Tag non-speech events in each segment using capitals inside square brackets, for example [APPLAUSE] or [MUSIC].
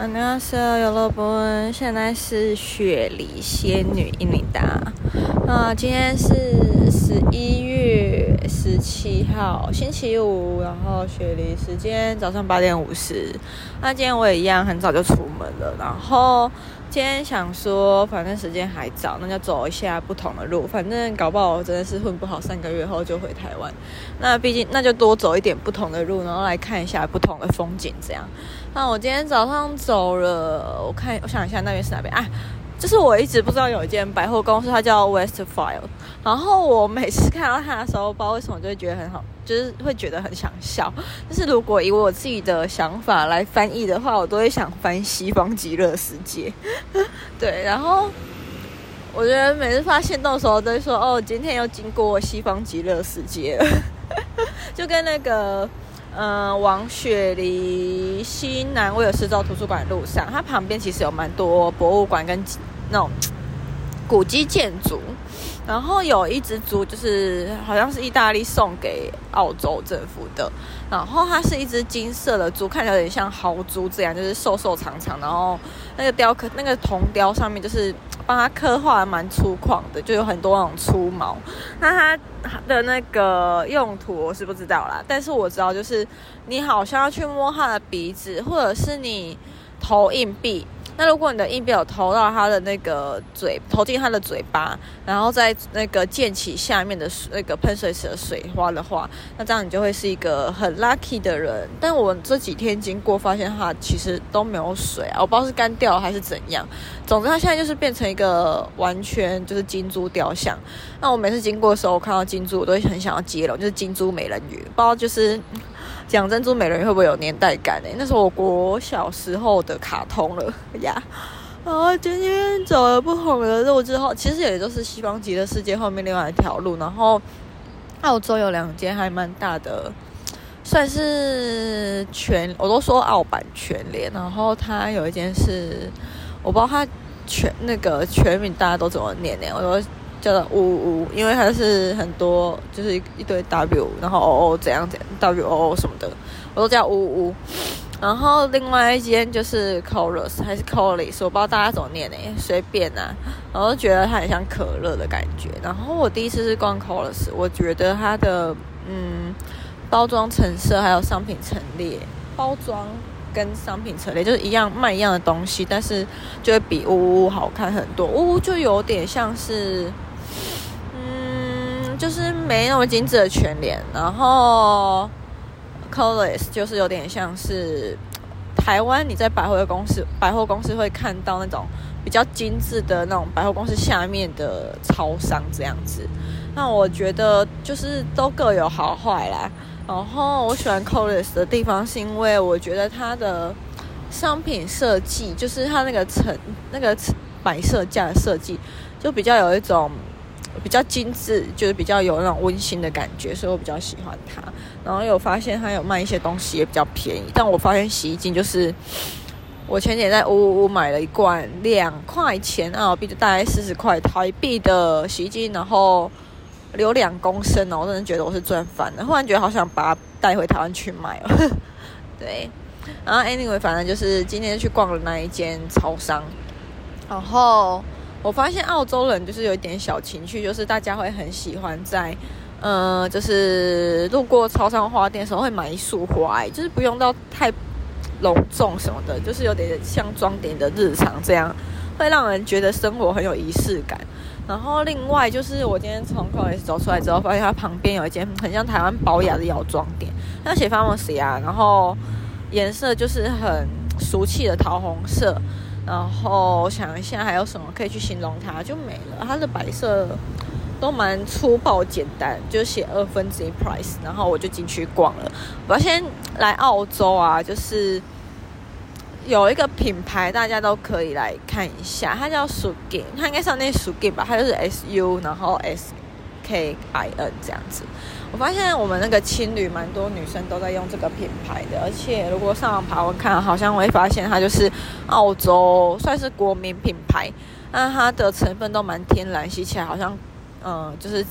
안녕하세요，여러분，现在是雪梨仙女伊琳达。啊，今天是十一月 十七号，星期五，然后雪梨时间早上八点五十。那今天我也一样很早就出门了，然后。今天想说，反正时间还早，那就走一下不同的路。反正搞不好我真的是混不好，三个月后就回台湾。那毕竟那就多走一点不同的路，然后来看一下不同的风景，这样。那我今天早上走了，我看我想一下那边是哪边啊？就是我一直不知道有一间百货公司，它叫 Westfield。然后我每次看到它的时候，不知道为什么就会觉得很好，[LAUGHS] 就是会觉得很想笑。就是如果以我自己的想法来翻译的话，我都会想翻西方极乐世界。[LAUGHS] 对，然后我觉得每次发现到时候都会说：“哦，今天又经过西方极乐世界了。[LAUGHS] ”就跟那个。嗯、呃，往雪梨西南威尔士州图书馆的路上，它旁边其实有蛮多博物馆跟那种古迹建筑。然后有一只猪，就是好像是意大利送给澳洲政府的。然后它是一只金色的猪，看起来有点像豪猪这样，就是瘦瘦长长。然后那个雕刻，那个铜雕上面就是帮它刻画的蛮粗犷的，就有很多那种粗毛。那它的那个用途我是不知道啦，但是我知道就是你好像要去摸它的鼻子，或者是你投硬币。那如果你的硬币有投到它的那个嘴，投进它的嘴巴，然后在那个溅起下面的那个喷水池的水花的话，那这样你就会是一个很 lucky 的人。但我这几天经过发现它其实都没有水啊，我不知道是干掉还是怎样。总之它现在就是变成一个完全就是金猪雕像。那我每次经过的时候，我看到金猪，我都会很想要接龙，就是金猪美人鱼，不知道就是。讲珍珠美人鱼会不会有年代感呢？那是我国小时候的卡通了 [LAUGHS] 呀。然后今天走了不同的路之后，其实也就是西方极乐世界后面另外一条路。然后澳洲有两间还蛮大的，算是全，我都说澳版全联。然后它有一间是，我不知道它全那个全名大家都怎么念呢？我说。叫做呜呜，因为它是很多，就是一堆 W，然后 O O 怎样怎样 W O O 什么的，我都叫呜呜。然后另外一间就是 Coles 还是 Coles，我不知道大家怎么念呢，随便啊。然后觉得它很像可乐的感觉。然后我第一次是逛 Coles，我觉得它的嗯包装成色还有商品陈列，包装跟商品陈列就是一样卖一样的东西，但是就会比呜呜好看很多。呜呜就有点像是。就是没那么精致的全联，然后 Coles 就是有点像是台湾你在百货公司百货公司会看到那种比较精致的那种百货公司下面的超商这样子。那我觉得就是都各有好坏啦。然后我喜欢 Coles 的地方是因为我觉得它的商品设计，就是它那个层那个摆设架的设计，就比较有一种。比较精致，就是比较有那种温馨的感觉，所以我比较喜欢它。然后有发现它有卖一些东西也比较便宜，但我发现洗衣精就是我前年在呜呜呜买了一罐两块钱澳币，就大概四十块台币的洗衣精，然后留两公升哦，我真的觉得我是赚翻了。忽然觉得好想把它带回台湾去卖哦。[LAUGHS] 对，然后 anyway，反正就是今天去逛了那一间超商，然后。我发现澳洲人就是有一点小情趣，就是大家会很喜欢在，呃，就是路过超商花店的时候会买一束花，就是不用到太隆重什么的，就是有点像装点的日常这样，会让人觉得生活很有仪式感。然后另外就是我今天从 Coles 走出来之后，发现它旁边有一间很像台湾宝雅的药妆店，它写 Pharmacy 啊，然后颜色就是很俗气的桃红色。然后我想一下还有什么可以去形容它，就没了。它的摆设都蛮粗暴简单，就写二分之一 price，然后我就进去逛了。我要先来澳洲啊，就是有一个品牌大家都可以来看一下，它叫 Sugin，它应该是那 Sugin 吧，它就是 S U 然后 S K I N 这样子。我发现我们那个青旅蛮多女生都在用这个品牌的，而且如果上网爬我看，好像会发现它就是澳洲算是国民品牌，那它的成分都蛮天然，洗起来好像，嗯，就是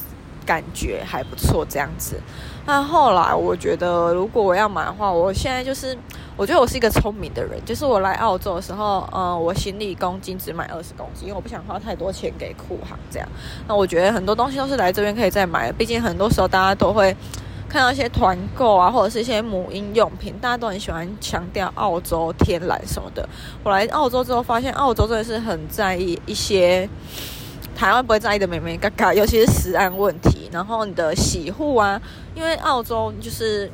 感觉还不错这样子。那后来我觉得，如果我要买的话，我现在就是我觉得我是一个聪明的人，就是我来澳洲的时候，嗯，我行李公斤只买二十公斤，因为我不想花太多钱给库航这样。那我觉得很多东西都是来这边可以再买的，毕竟很多时候大家都会。看到一些团购啊，或者是一些母婴用品，大家都很喜欢强调澳洲天然什么的。我来澳洲之后发现，澳洲真的是很在意一些台湾不会在意的眉眉嘎嘎，尤其是食安问题。然后你的洗护啊，因为澳洲就是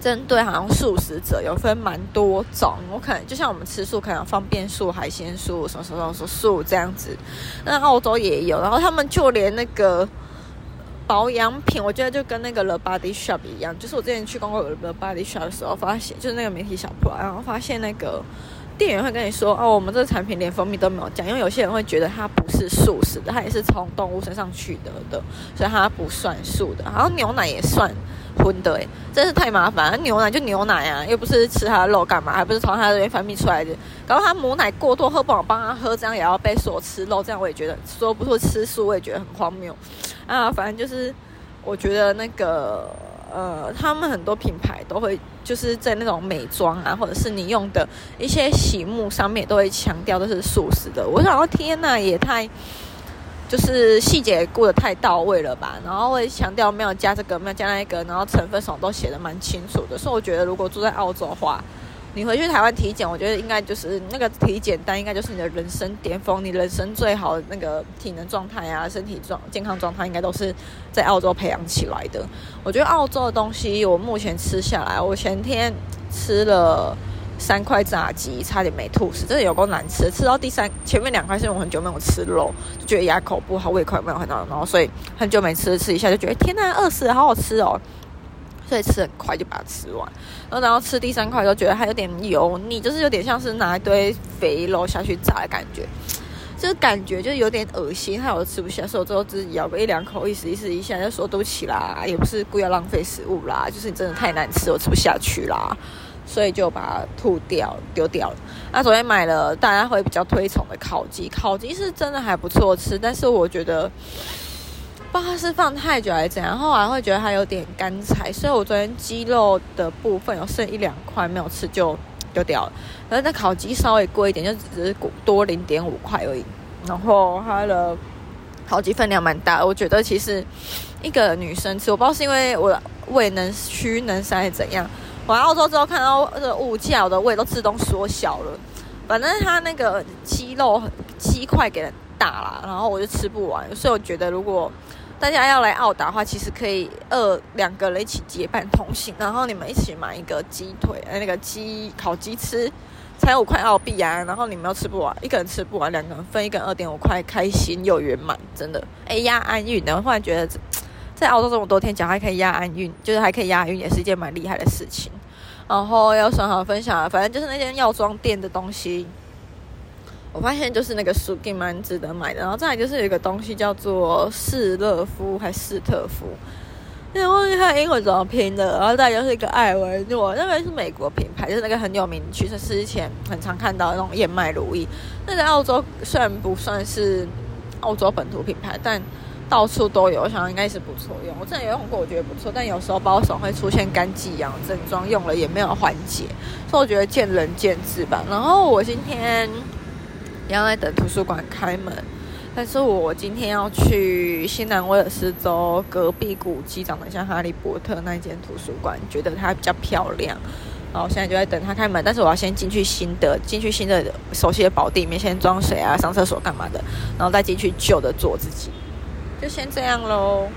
针对好像素食者有分蛮多种，我可能就像我们吃素，可能方便素、海鲜素、什么什么什么素这样子，那澳洲也有。然后他们就连那个。保养品，我觉得就跟那个 The Body Shop 一样，就是我之前去逛过 The Body Shop 的时候，发现就是那个媒体小铺，然后发现那个店员会跟你说，哦，我们这个产品连蜂蜜都没有加，因为有些人会觉得它不是素食的，它也是从动物身上取得的，所以它不算素的。然后牛奶也算荤的，诶，真是太麻烦。牛奶就牛奶啊，又不是吃它的肉干嘛？还不是从它这边分泌出来的？然后它母奶过多，喝不好帮它喝，这样也要被说吃肉，这样我也觉得说不说吃素，我也觉得很荒谬。啊，反正就是，我觉得那个呃，他们很多品牌都会就是在那种美妆啊，或者是你用的一些洗沐上面都会强调都是素食的。我想说，天呐，也太就是细节顾得太到位了吧？然后会强调没有加这个，没有加那个，然后成分什么都写的蛮清楚的。所以我觉得，如果住在澳洲的话，你回去台湾体检，我觉得应该就是那个体检单，应该就是你的人生巅峰，你人生最好的那个体能状态啊，身体状健康状态，应该都是在澳洲培养起来的。我觉得澳洲的东西，我目前吃下来，我前天吃了三块炸鸡，差点没吐死，真的有够难吃。吃到第三前面两块是因为我很久没有吃肉，就觉得牙口不好，胃口也没有很好，然后所以很久没吃，吃一下就觉得天呐，饿死了，好好吃哦。所以吃很快就把它吃完，然后然后吃第三块就觉得它有点油腻，就是有点像是拿一堆肥肉下去炸的感觉，就是感觉就有点恶心，害我吃不下，所以我最后自己咬个一两口，意思意思一下就说对不起啦，也不是故意要浪费食物啦，就是你真的太难吃，我吃不下去啦，所以就把它吐掉丢掉了。那昨天买了大家会比较推崇的烤鸡，烤鸡是真的还不错吃，但是我觉得。不知道是放太久还是怎样，后来会觉得它有点干柴，所以我昨天鸡肉的部分有剩一两块没有吃就丢掉了。而那烤鸡稍微贵一点，就只是多零点五块而已。然后它的烤鸡分量蛮大，我觉得其实一个女生吃，我不知道是因为我胃能屈能伸还是怎样。我来澳洲之后看到这个物价，我的胃都自动缩小了。反正它那个鸡肉鸡块给的大啦，然后我就吃不完，所以我觉得如果大家要来澳打的话，其实可以二两个人一起结伴同行，然后你们一起买一个鸡腿，呃，那个鸡烤鸡吃，才五块澳币啊！然后你们又吃不完，一个人吃不完，两个人分一个人二点五块，开心又圆满，真的。哎，押安运的，我忽然觉得在澳洲这么多天讲还可以押安运，就是还可以押运，也是一件蛮厉害的事情。然后要说好分享啊，反正就是那间药妆店的东西。我发现就是那个书给蛮值得买的，然后再来就是有一个东西叫做士乐夫还是士特夫，因为忘记它英文怎么拼的，然后再来就是一个艾维诺，那个是美国品牌，就是那个很有名，其实是之前很常看到那种燕麦乳液。那在澳洲虽然不算是澳洲本土品牌，但到处都有，我想应该是不错用。我之前有用过，我觉得不错，但有时候包手会出现干蓟痒症状，用了也没有缓解，所以我觉得见仁见智吧。然后我今天。要在等图书馆开门，但是我今天要去新南威尔士州隔壁古迹，长得像哈利波特那间图书馆，觉得它比较漂亮。然后我现在就在等它开门，但是我要先进去新的，进去新的熟悉的宝地里面先装水啊，上厕所干嘛的，然后再进去旧的做自己。就先这样喽。